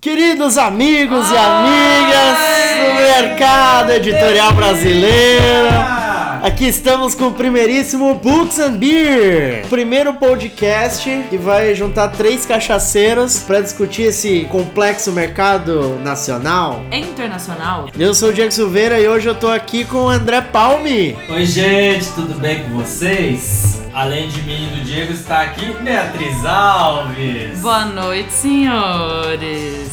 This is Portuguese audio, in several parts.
Queridos amigos e amigas do mercado editorial brasileiro, aqui estamos com o primeiríssimo Books and Beer, primeiro podcast que vai juntar três cachaceiros para discutir esse complexo mercado nacional. É internacional? Eu sou o Diego Silveira e hoje eu tô aqui com o André Palme. Oi, gente, tudo bem com vocês? Além de mim e do Diego, está aqui Beatriz Alves. Boa noite, senhores.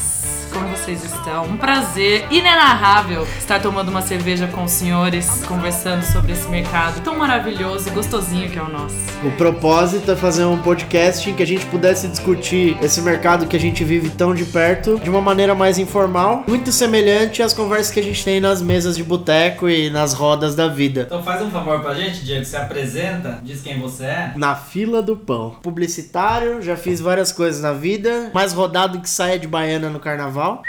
Como vocês estão? Um prazer inenarrável estar tomando uma cerveja com os senhores, conversando sobre esse mercado tão maravilhoso e gostosinho que é o nosso. O propósito é fazer um podcast em que a gente pudesse discutir esse mercado que a gente vive tão de perto de uma maneira mais informal, muito semelhante às conversas que a gente tem nas mesas de boteco e nas rodas da vida. Então faz um favor pra gente, Diego, se apresenta, diz quem você é. Na fila do pão. Publicitário, já fiz várias coisas na vida, mais rodado que saia de baiana no carnaval.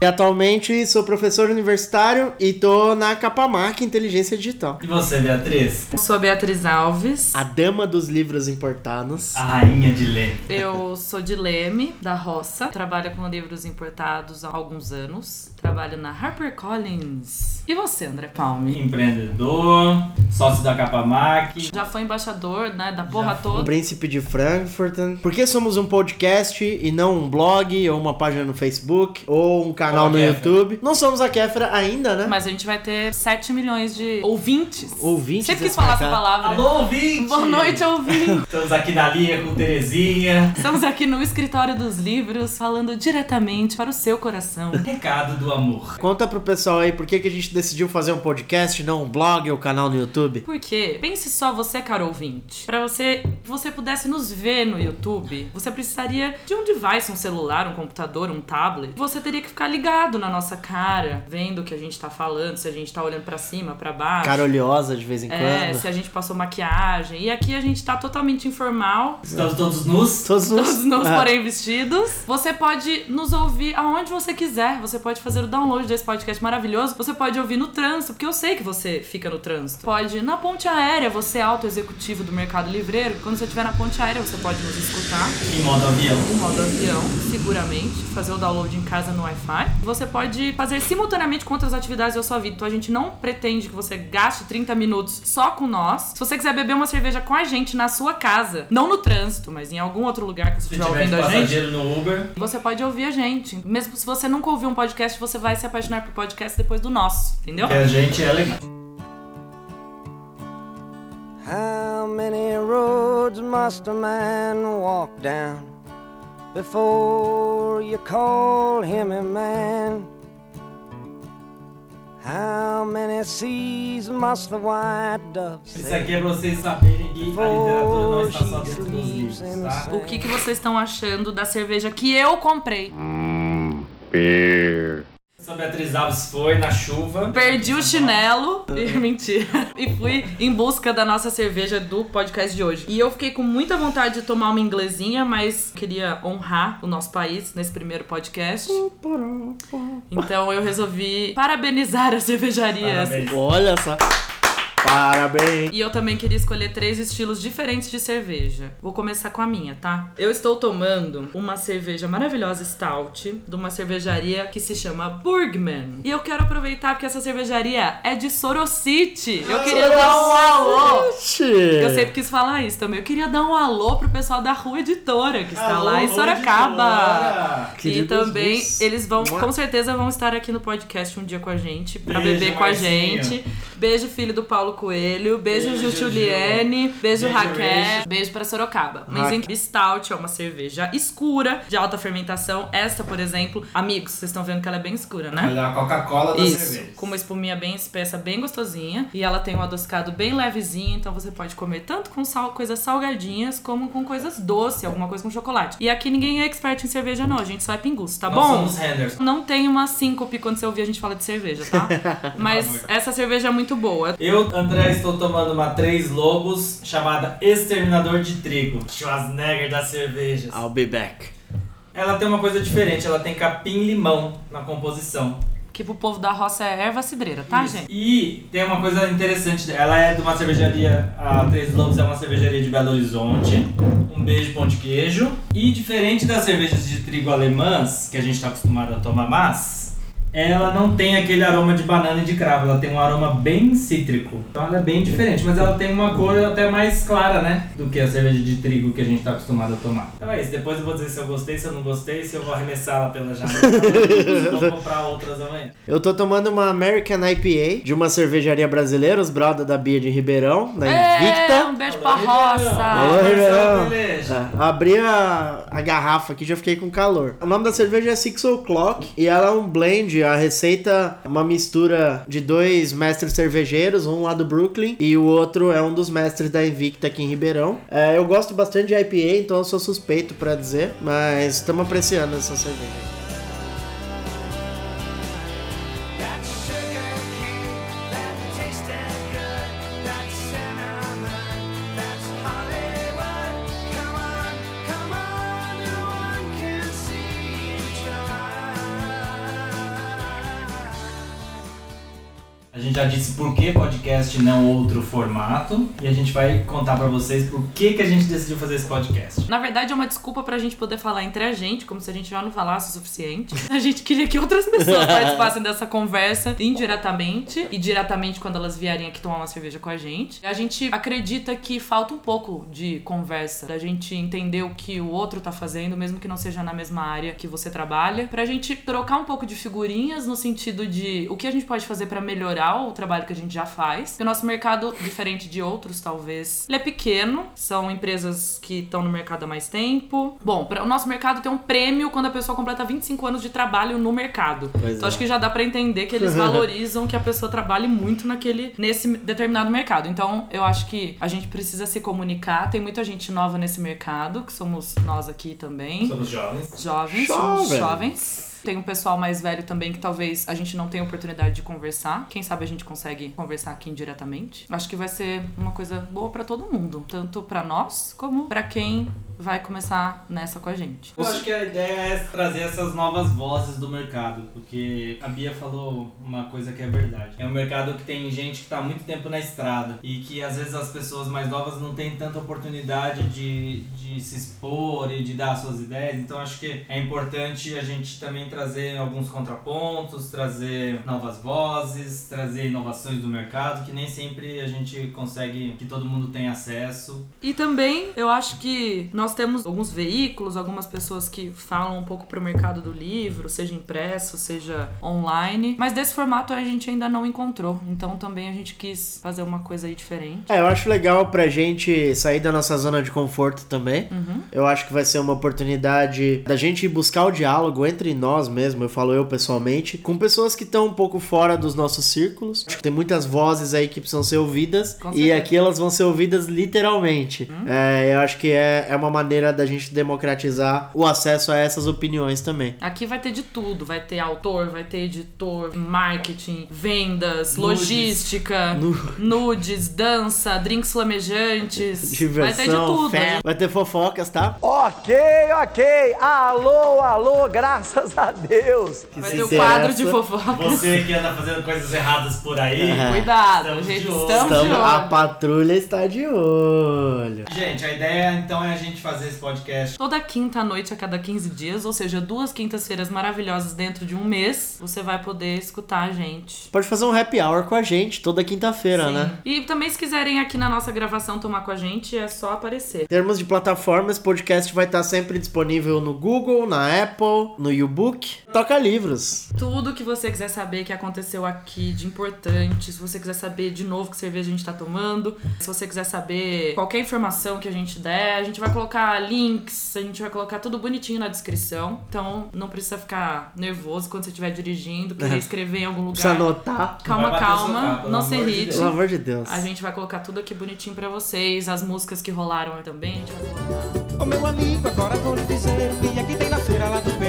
E atualmente sou professor universitário e tô na Capamac Inteligência Digital. E você, Beatriz? Eu sou a Beatriz Alves. A dama dos livros importados. A rainha de lê. Eu sou de Leme, da roça. Trabalho com livros importados há alguns anos. Trabalho na HarperCollins. E você, André Palme? Empreendedor, sócio da Capamac. Já foi embaixador, né, da porra Já fui. O toda. Príncipe de Frankfurt. Por que somos um podcast e não um blog, ou uma página no Facebook, ou um canal Ou a no Kéfera. YouTube? Não somos a Kéfera ainda, né? Mas a gente vai ter 7 milhões de ouvintes. Ouvintes Sempre quis desse falar essa mercado. palavra. Alô, ouvinte! Boa noite, ouvinte. Estamos aqui na linha com Terezinha. Estamos aqui no escritório dos livros, falando diretamente para o seu coração. Recado do amor. Conta pro pessoal aí por que, que a gente decidiu fazer um podcast, não um blog ou canal no YouTube. Porque, pense só você, caro ouvinte. Para você, você pudesse nos ver no YouTube, você precisaria de um device, um celular, um computador, um tablet. Você teria que ficar ligado na nossa cara, vendo o que a gente tá falando, se a gente tá olhando pra cima, pra baixo. Cara oleosa de vez em É, quando. se a gente passou maquiagem. E aqui a gente tá totalmente informal. Estamos todos nus. Todos nos... Todos nus, Ah, porém vestidos. Você pode nos ouvir aonde você quiser. Você pode fazer o download desse podcast maravilhoso. Você pode ouvir no trânsito, porque eu sei que você fica no trânsito. Pode ir na ponte aérea, você é auto-executivo do mercado livreiro. Quando você estiver na ponte aérea, você pode nos escutar Em modo avião. em modo avião, seguramente, fazer o download em casa no Wi-Fi. Você pode fazer simultaneamente com outras atividades da sua vida. Então a gente não pretende que você gaste 30 minutos só com nós. Se você quiser beber uma cerveja com a gente na sua casa, não no trânsito, mas em algum outro lugar que você estiver ouvindo a gente. no Uber. Você pode ouvir a gente. Mesmo se você nunca ouviu um podcast, você vai se apaixonar por podcast depois do nosso, entendeu? Que a gente é legal. How many roads must a man walk down before you call him a man? How many seas must the white dove Isso aqui é pra vocês saberem que a literatura não está só dentro dos livros, tá? O que, que vocês estão achando da cerveja que eu comprei? Sou Beatriz Alves foi na chuva. Perdi o chinelo. E, mentira. E fui em busca da nossa cerveja do podcast de hoje. E eu fiquei com muita vontade de tomar uma inglesinha, mas queria honrar o nosso país nesse primeiro podcast. Então eu resolvi parabenizar as cervejarias. Parabéns. Olha só. Parabéns. E eu também queria escolher três estilos diferentes de cerveja. Vou começar com a minha, tá? Eu estou tomando uma cerveja maravilhosa stout de uma cervejaria que se chama Burgman. E eu quero aproveitar porque essa cervejaria é de Sorocity. Eu queria dar um alô. Eu sempre quis falar isso também. Eu queria dar um alô pro pessoal da Rua Editora, que está Alô, lá em Sorocaba. E também meus. eles vão, Mua. com certeza, vão estar aqui no podcast um dia com a gente, pra Beijo, beber com a gente. Beijo, filho do Paulo Coelho. Beijo, Beijo. Juliane. Beijo, Beijo, Raquel. Regi. Beijo pra Sorocaba. Mas Raquel. em Stout é uma cerveja escura, de alta fermentação. Esta, por exemplo, amigos, vocês estão vendo que ela é bem escura, né? Ela é a Coca-Cola da Isso, cerveja. com uma espuminha bem espessa, bem gostosinha. E ela tem um adocicado bem levezinho, então você pode comer tanto com sal, coisas salgadinhas, como com coisas doces, alguma coisa com chocolate. E aqui ninguém é expert em cerveja, não. A gente só é pinguço, tá Nós bom? somos Henderson. Não tem uma síncope quando você ouvir a gente falar de cerveja, tá? Mas essa cerveja é muito boa. Eu, André, estou tomando uma Três Lobos chamada Exterminador de Trigo. Schwarzenegger das cervejas. I'll be back. Ela tem uma coisa diferente, ela tem capim e limão na composição. Que pro povo da roça é erva cidreira, tá, Isso. gente? E tem uma coisa interessante, ela é de uma cervejaria, a Três Lobos é uma cervejaria de Belo Horizonte. Um beijo pão de queijo. E diferente das cervejas de trigo alemãs, que a gente está acostumado a tomar mais, ela não tem aquele aroma de banana e de cravo, ela tem um aroma bem cítrico. Então ela é bem diferente, mas ela tem uma cor até mais clara, né? Do que a cerveja de trigo que a gente está acostumado a tomar. Então é isso, depois eu vou dizer se eu gostei, se eu não gostei, se eu vou arremessá-la pela janela. ou vou comprar outras amanhã. Eu tô tomando uma American IPA de uma cervejaria brasileira, os brother da Bia de Ribeirão, da É, Invicta. um beijo pra roça. Alô, Ribeirão. É, abri a, a garrafa aqui já fiquei com calor. O nome da cerveja é Six O'Clock e ela é um blend. A receita é uma mistura de dois mestres cervejeiros, um lá do Brooklyn e o outro é um dos mestres da Invicta aqui em Ribeirão. É, eu gosto bastante de IPA, então eu sou suspeito pra dizer, mas estamos apreciando essa cerveja. Já disse por que podcast não outro formato e a gente vai contar pra vocês por que, que a gente decidiu fazer esse podcast. Na verdade, é uma desculpa pra gente poder falar entre a gente, como se a gente já não falasse o suficiente. A gente queria que outras pessoas participassem dessa conversa indiretamente e diretamente quando elas vierem aqui tomar uma cerveja com a gente. A gente acredita que falta um pouco de conversa, da gente entender o que o outro tá fazendo, mesmo que não seja na mesma área que você trabalha, pra gente trocar um pouco de figurinhas no sentido de o que a gente pode fazer pra melhorar o trabalho que a gente já faz. Porque o nosso mercado, diferente de outros, talvez, ele é pequeno, são empresas que estão no mercado há mais tempo. Bom, para o nosso mercado tem um prêmio quando a pessoa completa 25 anos de trabalho no mercado. Pois então é. acho que já dá pra entender que eles valorizam que a pessoa trabalhe muito naquele nesse determinado mercado. Então, eu acho que a gente precisa se comunicar. Tem muita gente nova nesse mercado, que somos nós aqui também. Somos jovens. Jovens, somos Jovens. Tem um pessoal mais velho também que talvez a gente não tenha oportunidade de conversar. Quem sabe a gente consegue conversar aqui indiretamente. Acho que vai ser uma coisa boa pra todo mundo, tanto pra nós como pra quem vai começar nessa com a gente. Eu acho que a ideia é trazer essas novas vozes do mercado, porque a Bia falou uma coisa que é verdade. É um mercado que tem gente que está muito tempo na estrada e que às vezes as pessoas mais novas não têm tanta oportunidade de, de se expor e de dar suas ideias. Então acho que é importante a gente também trazer alguns contrapontos, trazer novas vozes, trazer inovações do mercado, que nem sempre a gente consegue que todo mundo tenha acesso. E também eu acho que nós temos alguns veículos, algumas pessoas que falam um pouco pro mercado do livro, seja impresso, seja online, mas desse formato a gente ainda não encontrou. Então também a gente quis fazer uma coisa aí diferente. É, eu acho legal pra gente sair da nossa zona de conforto também. Eu acho que vai ser uma oportunidade da gente buscar o diálogo entre nós mesmo, eu falo eu pessoalmente, com pessoas que estão um pouco fora dos nossos círculos. Acho que tem muitas vozes aí que precisam ser ouvidas Com e certeza. aqui elas vão ser ouvidas literalmente. É, eu acho que é, é uma maneira da gente democratizar o acesso a essas opiniões também. Aqui vai ter de tudo, vai ter autor, vai ter editor, marketing, vendas, Nudes. logística, nudes, dança, drinks flamejantes, Diversão, vai ter de tudo. fé, vai ter fofocas, tá? Ok, ok. Alô, alô, graças a Deus. Que ter o quadro de fofoca. Você que anda fazendo coisas erradas por aí. Cuidado, Estamos gente, de olho. estamos de olho. a patrulha está de olho. Gente, a ideia então é a gente fazer esse podcast. Toda quinta noite a cada 15 dias, ou seja, duas quintas-feiras maravilhosas dentro de um mês, você vai poder escutar a gente. Pode fazer um happy hour com a gente toda quinta-feira, né? E também, se quiserem aqui na nossa gravação tomar com a gente, é só aparecer. Em termos de plataformas, esse podcast vai estar sempre disponível no Google, na Apple, no YouBook. Toca livros. Tudo que você quiser saber que aconteceu aqui de importante, se você quiser saber de novo que cerveja a gente tá tomando, se você quiser saber qualquer informação que a gente der, a gente vai colocar links, a gente vai colocar tudo bonitinho na descrição. Então não precisa ficar nervoso quando você estiver dirigindo, querer escrever em algum Precisa lugar. anotar. Calma, calma, não se de irrite. Pelo amor de Deus. A gente vai colocar tudo aqui bonitinho pra vocês, as músicas que rolaram também, a gente vai colocar. Ô meu amigo, agora vou lhe dizer que aqui tem na feira lá do interior.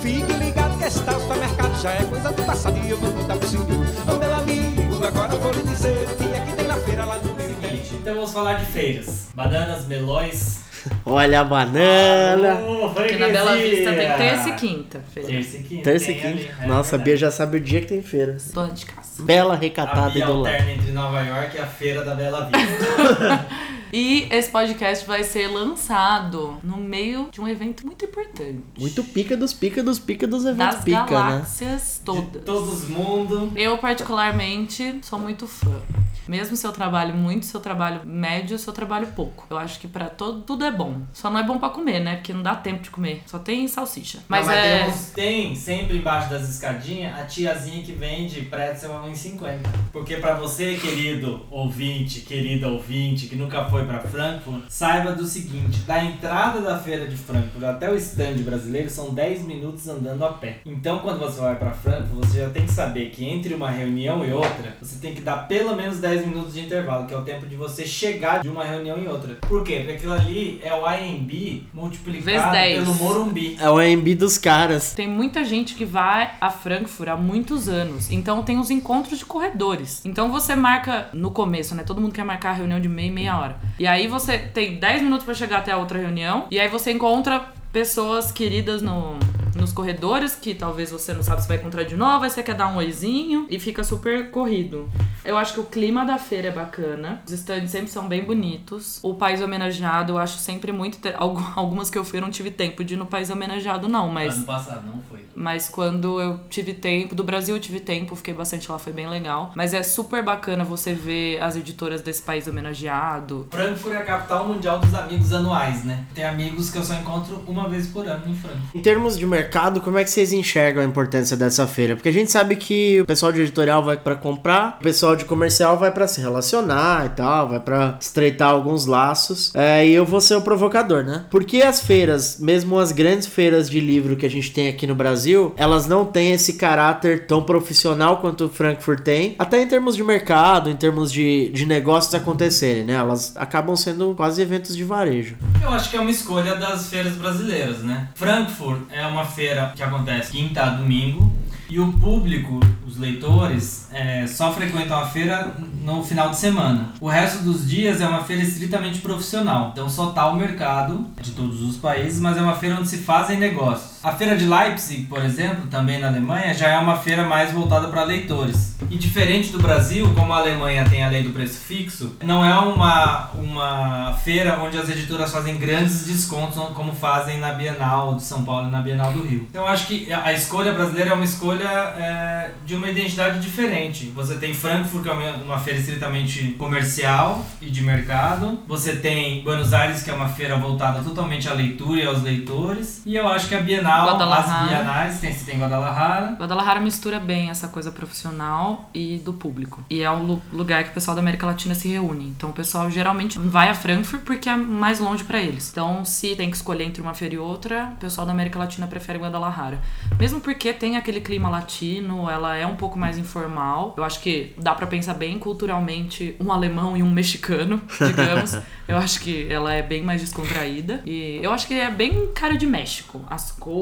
Fique ligado que esse tal supermercado já é coisa do passado e eu vou contar pro senhor. Ô meu amigo, agora vou lhe dizer que aqui tem na feira lá interior. Gente, então vamos falar de feiras. Bananas, melões, Olha a banana. Oh, na Bela Vista tem terça e quinta. feira. Terça e quinta. Terça e ali, quinta. é Nossa, a. Bia já sabe o dia que tem feira. Dona de casa. Bela, A recatada e do lado. entre Nova York e a feira da Bela Vista. E esse podcast vai ser lançado no meio de um evento muito importante. Muito pica dos pica dos pica dos eventos Das pica, né? galáxias De todas. todos os mundos. Eu, particularmente, sou muito fã. Mesmo se eu trabalho muito, se eu trabalho médio, se eu trabalho pouco. Eu acho que pra todo, tudo é bom. Só não é bom pra comer, né? Porque não dá tempo de comer. Só tem salsicha. Mas, Não, é. tem, uns- tem sempre embaixo das escadinhas a tiazinha que vende pretzel a 1,50. Porque pra você, querido ouvinte, querida ouvinte, que nunca foi pra Frankfurt, saiba do seguinte: da entrada da feira de Frankfurt até o stand brasileiro são 10 minutos andando a pé. Então, quando você vai pra Frankfurt, você já tem que saber que entre uma reunião e outra, você tem que dar pelo menos 10 minutos de intervalo, que é o tempo de você chegar de uma reunião em outra. Por quê? Porque aquilo ali é o IMB multiplicado Vezes 10. pelo Morumbi. É o AMB dos caras. Tem muita gente que vai a Frankfurt há muitos anos. Então tem os encontros de corredores. Então você marca no começo, né? Todo mundo quer marcar a reunião de meia e meia hora. E aí você tem 10 minutos pra chegar até a outra reunião. E aí você encontra pessoas queridas no, nos corredores que talvez você não sabe se vai encontrar de novo, aí você quer dar um oizinho e fica super corrido. Eu acho que o clima da feira é bacana. Os stands sempre são bem bonitos. O país homenageado eu acho sempre muito. Algu- Algumas que eu fui eu não tive tempo de ir no país homenageado, não, mas. Ano passado, não foi. Mas quando eu tive tempo, do Brasil eu tive tempo, fiquei bastante lá, foi bem legal. Mas é super bacana você ver as editoras desse país homenageado. Frankfurt é a capital mundial dos amigos anuais, né? Tem amigos que eu só encontro uma vez por ano em Frankfurt. Em termos de mercado, como é que vocês enxergam a importância dessa feira? Porque a gente sabe que o pessoal de editorial vai pra comprar, o pessoal de comercial vai pra se relacionar e tal, vai pra estreitar alguns laços. É, e eu vou ser o provocador, né? Porque as feiras, mesmo as grandes feiras de livro que a gente tem aqui no Brasil, elas não têm esse caráter tão profissional quanto o Frankfurt tem, até em termos de mercado, em termos de, de negócios acontecerem, né? Elas acabam sendo quase eventos de varejo. Eu acho que é uma escolha das feiras brasileiras, né? Frankfurt é uma feira que acontece quinta a domingo e o público, os leitores, é, só frequentam a feira no final de semana. O resto dos dias é uma feira estritamente profissional. Então só tá o mercado de todos os países, mas é uma feira onde se fazem negócios. A feira de Leipzig, por exemplo, também na Alemanha, já é uma feira mais voltada para leitores. E diferente do Brasil, como a Alemanha tem a lei do preço fixo, não é uma, uma feira onde as editoras fazem grandes descontos como fazem na Bienal de São Paulo e na Bienal do Rio. Então eu acho que a escolha brasileira é uma escolha é, de uma identidade diferente. Você tem Frankfurt, que é uma, feira estritamente comercial e de mercado. Você tem Buenos Aires, que é uma feira voltada totalmente à leitura e aos leitores. E eu acho que a Bienal, as Guadalajara. Bienais, tem, tem Guadalajara. Guadalajara mistura bem essa coisa profissional e do público. E é um lu- lugar que o pessoal da América Latina se reúne. Então o pessoal geralmente vai a Frankfurt porque é mais longe pra eles. Então se tem que escolher entre uma feira e outra, o pessoal da América Latina prefere Guadalajara. Mesmo porque tem aquele clima latino, ela é um pouco mais informal. Eu acho que dá pra pensar bem culturalmente um alemão e um mexicano, digamos. eu acho que ela é bem mais descontraída. E eu acho que é bem cara de México. As cores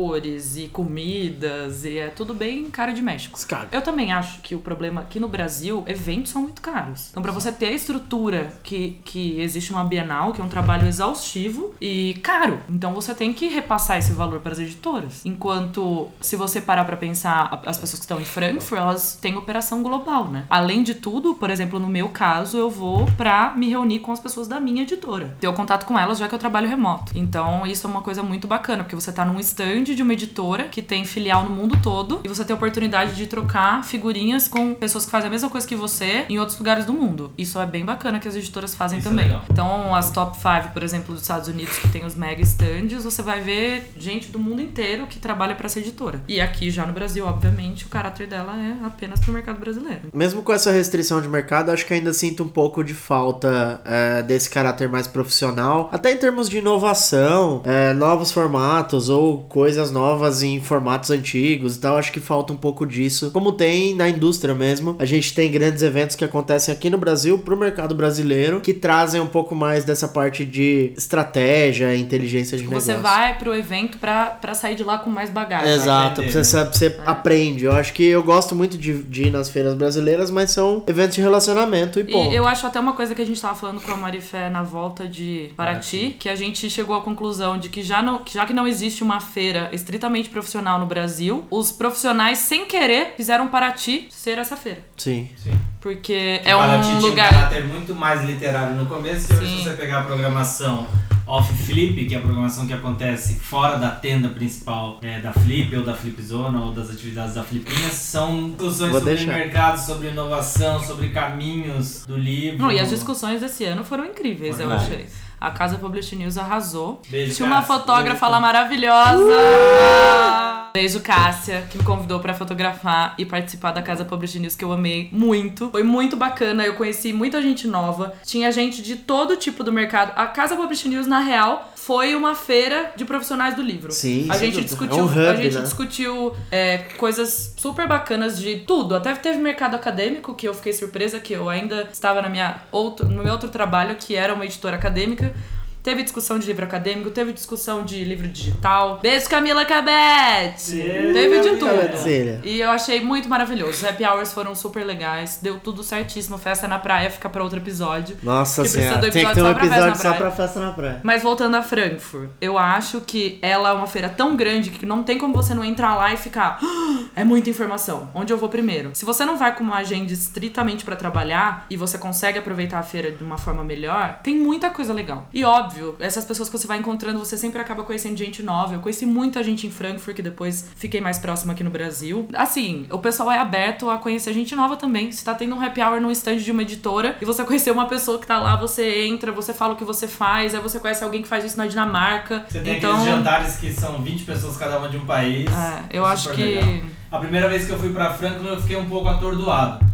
e comidas, e é tudo bem cara de México. Cara, Eu também acho que o problema aqui no Brasil, eventos são muito caros. Então, pra você ter a estrutura que, que existe uma Bienal, que é um trabalho exaustivo e caro. Então, você tem que repassar esse valor para as editoras. Enquanto, se você parar pra pensar, as pessoas que estão em Frankfurt, elas têm operação global, né? Além de tudo, por exemplo, no meu caso, eu vou pra me reunir com as pessoas da minha editora. Ter o contato com elas, já que eu trabalho remoto. Então, isso é uma coisa muito bacana, porque você tá num stand de uma editora que tem filial no mundo todo e você tem a oportunidade de trocar figurinhas com pessoas que fazem a mesma coisa que você em outros lugares do mundo. Isso é bem bacana que as editoras fazem Isso é também. legal. Então, as top 5, por exemplo, dos Estados Unidos, que tem os mega stands, você vai ver gente do mundo inteiro que trabalha pra essa editora. E aqui, já no Brasil, obviamente, o caráter dela é apenas pro mercado brasileiro. Mesmo com essa restrição de mercado, acho que ainda sinto um pouco de falta é, desse caráter mais profissional. Até em termos de inovação, é, novos formatos ou coisas novas em formatos antigos e tal. Acho que falta um pouco disso. Como tem na indústria mesmo. A gente tem grandes eventos que acontecem aqui no Brasil pro mercado brasileiro que trazem um pouco mais dessa parte de estratégia, inteligência de negócio. Você vai pro evento pra, pra sair de lá com mais bagagem. Exato, você, sabe, você aprende aprende. Eu acho que eu gosto muito de, de ir nas feiras brasileiras, mas são eventos de relacionamento e ponto. E eu acho até uma coisa que a gente tava falando com a Marifé na volta de Paraty, que a gente chegou à conclusão de que já, não, que já que não existe uma feira estritamente profissional no Brasil, os profissionais, sem querer, fizeram Paraty ser essa feira. Sim. Porque é Paraty um tinha lugar. um caráter muito mais literário no começo, e hoje Sim. se você pegar a programação off Flip, que é a programação que acontece fora da tenda principal é, da Flip, ou da Flip Zona, ou das atividades da Flipinhas, são discussões Vou sobre deixar. mercado, sobre inovação, sobre caminhos do livro. Não, e as discussões desse ano foram incríveis, eu Verdade. achei. A Casa Publish News arrasou. Beijo, Tinha uma fotógrafa lá maravilhosa. Beijo, Cássia, que me convidou pra fotografar e participar da Casa Publish News, que eu amei muito. Foi muito bacana, eu conheci muita gente nova. Tinha gente de todo tipo do mercado. A Casa Publish News, na real, foi uma feira de profissionais do livro. Sim, A gente discutiu, É um hub, a gente né? discutiu é, coisas super bacanas de tudo. Até teve mercado acadêmico, que eu fiquei surpresa, que eu ainda estava na minha outro, no meu outro trabalho, que era uma editora acadêmica. Teve discussão de livro acadêmico, teve discussão de livro digital. Beijo, Camila Cabete! Teve de tudo. E eu achei muito maravilhoso. Os happy hours foram super legais, deu tudo certíssimo. Festa na praia fica pra outro episódio. Nossa Que precisa senhora, do tem que ter um episódio só pra episódio festa só na pra praia. festa na praia. Mas voltando a Frankfurt, eu acho que ela é uma feira tão grande que não tem como você não entrar lá e ficar. "Ah, É muita informação. Onde eu vou primeiro? Se você não vai com uma agenda estritamente pra trabalhar e você consegue aproveitar a feira de uma forma melhor, tem muita coisa legal. E óbvio, essas pessoas que você vai encontrando, você sempre acaba conhecendo gente nova. Eu conheci muita gente em Frankfurt que depois fiquei mais próxima aqui no Brasil. Assim, o pessoal é aberto a conhecer gente nova também. Se tá tendo um happy hour num stand de uma editora e você conhecer uma pessoa que tá lá, você entra, você fala o que você faz, aí você conhece alguém que faz isso na Dinamarca. Você tem então, aqueles jantares que são 20 pessoas cada uma de um país. é, eu É acho que. legal. A primeira vez que eu fui pra Franklin eu fiquei um pouco atordoado.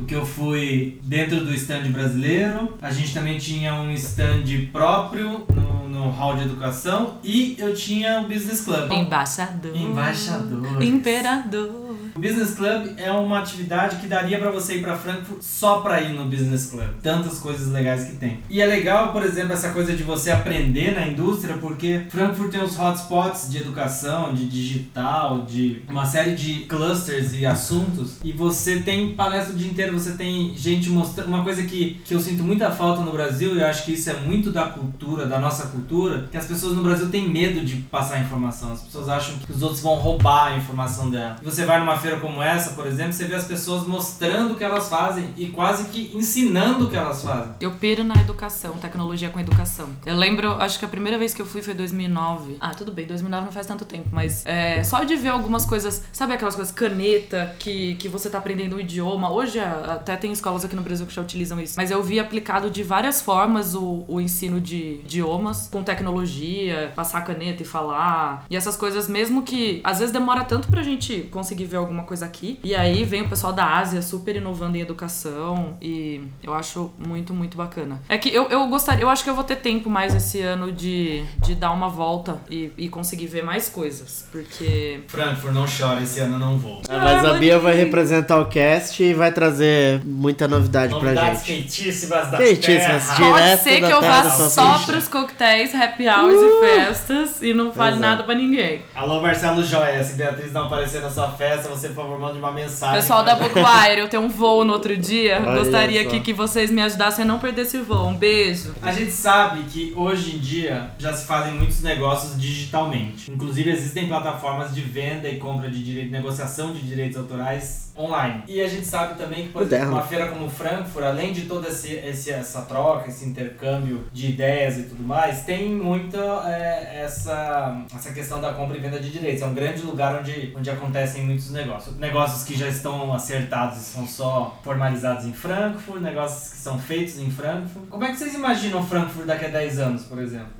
Porque eu fui dentro do stand brasileiro, a gente também tinha um stand próprio no, no hall de educação e eu tinha o Business Club. Embaixador. Embaixador. Imperador. O Business Club é uma atividade que daria pra você ir pra Frankfurt só pra ir no Business Club. Tantas coisas legais que tem. E é legal, por exemplo, essa coisa de você aprender na indústria, porque Frankfurt tem os hotspots de educação, de digital, de uma série de clusters e assuntos. E você tem palestra o dia inteiro, você tem gente mostrando. Uma coisa que, que eu sinto muita falta no Brasil, e eu acho que isso é muito da cultura, da nossa cultura, que as pessoas no Brasil têm medo de passar informação. As pessoas acham que os outros vão roubar a informação dela. E você vai numa feira como essa, por exemplo, você vê as pessoas mostrando o que elas fazem e quase que ensinando o que elas fazem. Eu piro na educação, tecnologia com educação. Eu lembro, acho que a primeira vez que eu fui foi 2009. Ah, tudo bem, 2009 não faz tanto tempo, mas é, só de ver algumas coisas, sabe aquelas coisas, caneta, que, que você tá aprendendo um idioma. Hoje até tem escolas aqui no Brasil que já utilizam isso, mas eu vi aplicado de várias formas o, o ensino de idiomas, com tecnologia, passar caneta e falar. E essas coisas, mesmo que às vezes demora tanto pra gente conseguir ver coisa aqui. E aí vem o pessoal da Ásia super inovando em educação e eu acho muito, muito bacana. É que eu, eu gostaria, eu acho que eu vou ter tempo mais esse ano de, de dar uma volta e, e conseguir ver mais coisas, porque Frankfurt, não chora, esse ano eu não vou. Ah, mas a Ah, Bia vai representar o cast e vai trazer muita novidade pra Novidades gente. quentíssimas da Quentíssimas, terra. direto pode ser da que eu terra vá só pros coquetéis, happy hours e festas e não fale Exato. nada pra ninguém. Alô, Marcelo Joia, se Beatriz não aparecer na sua festa, você, por favor, mande uma mensagem. Pessoal da Bookwire, eu tenho um voo no outro dia. Olha Gostaria aqui que vocês me ajudassem a não perder esse voo. Um beijo. A gente sabe que hoje em dia já se fazem muitos negócios digitalmente. Inclusive existem plataformas de venda e compra de direito, negociação de direitos autorais online. E a gente sabe também que, por exemplo, uma feira como Frankfurt, além de toda esse, esse- essa troca, esse intercâmbio de ideias e tudo mais, tem muito é, essa, essa questão da compra e venda de direitos. É um grande lugar onde, onde acontecem muitos negócios. Negócios que já estão acertados e são só formalizados em Frankfurt, negócios que são feitos em Frankfurt. Como é que vocês imaginam Frankfurt daqui a 10 anos, por exemplo?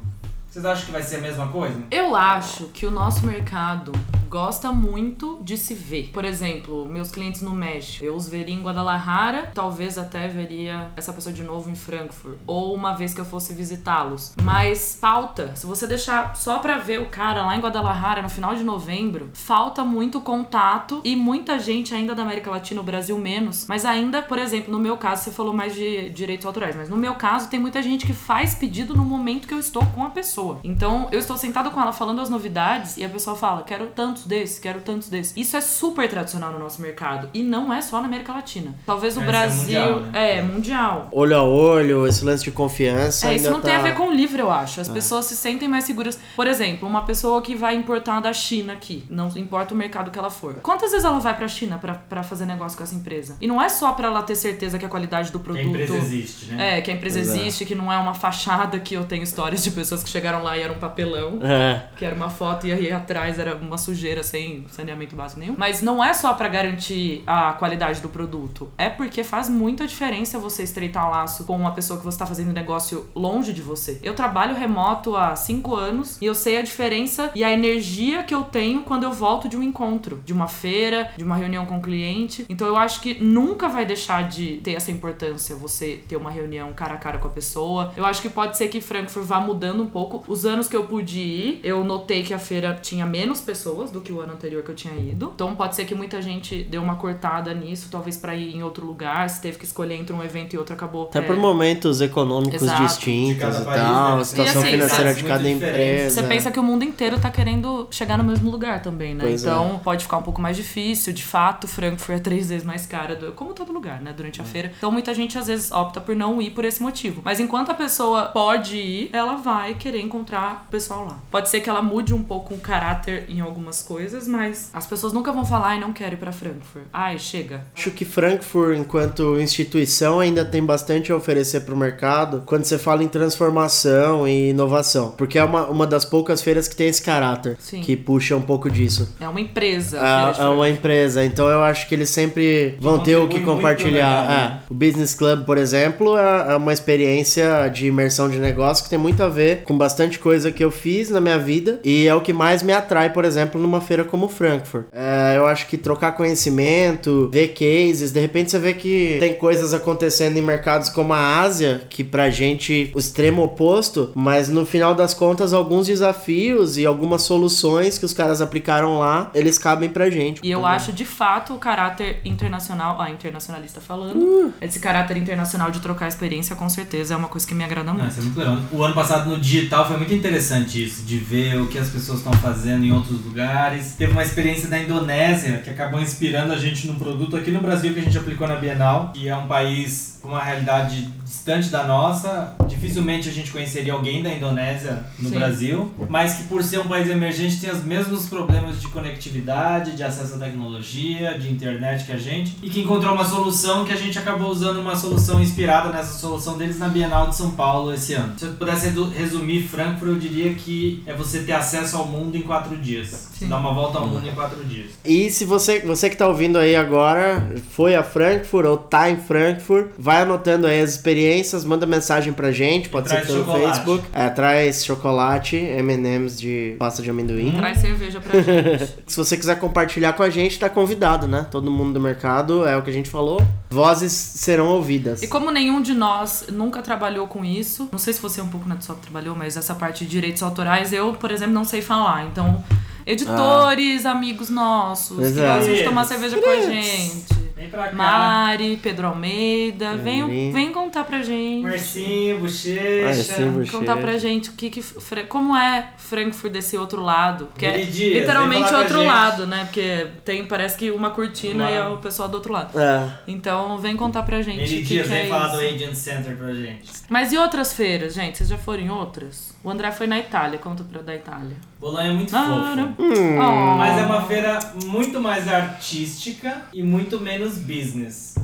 Vocês acham que vai ser a mesma coisa? Eu acho que o nosso mercado gosta muito de se ver. Por exemplo, meus clientes no México, eu os veria em Guadalajara, talvez até veria essa pessoa de novo em Frankfurt, ou uma vez que eu fosse visitá-los. Mas falta, se você deixar só pra ver o cara lá em Guadalajara no final de novembro, falta muito contato e muita gente ainda da América Latina, o Brasil menos, mas ainda, por exemplo, no meu caso, você falou mais de direitos autorais, mas no meu caso tem muita gente que faz pedido no momento que eu estou com a pessoa. Então, eu estou sentado com ela falando as novidades e a pessoa fala: "Quero tantos desses, quero tantos desses. Isso é super tradicional no nosso mercado. E não é só na América Latina. Talvez no Esse é Brasil. mundial, né? É, mundial. Olho a olho, esse lance de confiança. É, isso ainda não tá... tem a ver com o livro, eu acho. As pessoas se sentem mais seguras. Por exemplo, uma pessoa que vai importar da China aqui, não importa o mercado que ela for. Quantas vezes ela vai pra China pra, pra fazer negócio com essa empresa? E não é só pra ela ter certeza que a qualidade do Que produto. a empresa existe, né? É, que a empresa Exato. existe, que não é uma fachada, que eu tenho histórias de pessoas que chegaram lá e era um papelão. É. Que era uma foto e aí atrás era uma sujeira sem saneamento básico nenhum. Mas não é só pra garantir a qualidade do produto. É porque faz muita diferença você estreitar laço com uma pessoa que você tá fazendo negócio longe de você. Eu trabalho remoto há cinco anos e eu sei a diferença e a energia que eu tenho quando eu volto de um encontro, de uma feira, de uma reunião com o cliente. Então eu acho que nunca vai deixar de ter essa importância você ter uma reunião cara a cara com a pessoa. Eu acho que pode ser que Frankfurt vá mudando um pouco. Os anos que eu pude ir, eu notei que a feira tinha menos pessoas do que o ano anterior que eu tinha ido. Então pode ser que muita gente deu uma cortada nisso, talvez pra ir em outro lugar, se teve que escolher entre um evento e outro acabou. Até é, por momentos econômicos Exato. Distintos e país, tal, né? a situação E assim, financeira de cada empresa. Você pensa que o mundo inteiro tá querendo chegar no mesmo lugar também, né? Pois é. então pode ficar um pouco mais difícil. De fato, Frankfurt é três vezes mais cara, do- como todo lugar, né? Durante a feira. Então muita gente às vezes opta por não ir por esse motivo. Mas enquanto a pessoa pode ir, ela vai querer encontrar o pessoal lá. Pode ser que ela mude um pouco o caráter em algumas coisas, mas as pessoas nunca vão falar, ai, não quero ir pra Frankfurt. Ai, chega. Acho que Frankfurt, enquanto instituição, ainda tem bastante a oferecer para o mercado quando você fala em transformação e inovação. Porque é uma, uma das poucas feiras que tem esse caráter, Sim. que puxa um pouco disso. É uma empresa. É, é uma empresa, então eu acho que eles sempre vão ter o que compartilhar. pro mercado, É, o Business Club, por exemplo, é é uma experiência de imersão de negócio que tem muito a ver com bastante coisa que eu fiz na minha vida e é o que mais me atrai, por exemplo, numa feira como Frankfurt. É, eu acho que trocar conhecimento, ver cases, de repente você vê que tem coisas acontecendo em mercados como a Ásia, que pra gente o extremo oposto, mas no final das contas alguns desafios e algumas soluções que os caras aplicaram lá, eles cabem pra gente. E eu entendeu? acho de fato o caráter internacional, a internacionalista falando, Uh. esse caráter internacional de trocar experiência com certeza é uma coisa que me agrada Não, muito. isso é muito legal. O ano passado no digital foi muito interessante isso, de ver o que as pessoas estão fazendo em outros lugares. Teve uma experiência da Indonésia que acabou inspirando a gente num produto aqui no Brasil que a gente aplicou na Bienal, que é um país uma realidade distante da nossa. Dificilmente a gente conheceria alguém da Indonésia no Sim. Brasil, mas que por ser um país emergente tem os mesmos problemas de conectividade, de acesso à tecnologia, de internet que a gente, e que encontrou uma solução que a gente acabou usando uma solução inspirada nessa solução deles na Bienal de São Paulo esse ano. Se eu pudesse resumir Frankfurt, eu diria que é você ter acesso ao mundo em quatro dias. Sim. Dar uma volta ao mundo em quatro dias. E se você, você que tá ouvindo aí agora, foi a Frankfurt ou tá em Frankfurt, vai anotando aí as experiências, manda mensagem pra gente, pode ser traz pelo chocolate. Facebook. É, traz chocolate, M&M's de pasta de amendoim. Traz cerveja pra gente. Se você quiser compartilhar com a gente, tá convidado, né? Todo mundo do mercado, é o que a gente falou. Vozes serão ouvidas. E como nenhum de nós nunca trabalhou com isso, não sei se você um pouco na só trabalhou, mas essa parte de direitos autorais, eu, por exemplo, não sei falar. Então, editores, amigos nossos, Pois que é. gostam de tomar cerveja com a gente. Vem pra cá. Mari, Pedro Almeida, vem, Mari. vem contar pra gente. Marcinho, bochecha. Marcinho, bochecha. Contar pra gente o que que como é Frankfurt desse outro lado, que é Dias, literalmente vem falar com a outro lado, né? Porque tem parece que uma cortina e é o pessoal do outro lado. É. Então, vem contar pra gente Miri que, Dias, que vem é falar do. Agent Center pra gente. Mas e outras feiras, gente? Vocês já foram em outras? O André foi na Itália, conta pra da Itália. Bolonha é muito Ah, fofo. Hum. Mas é uma feira muito mais artística e muito menos business.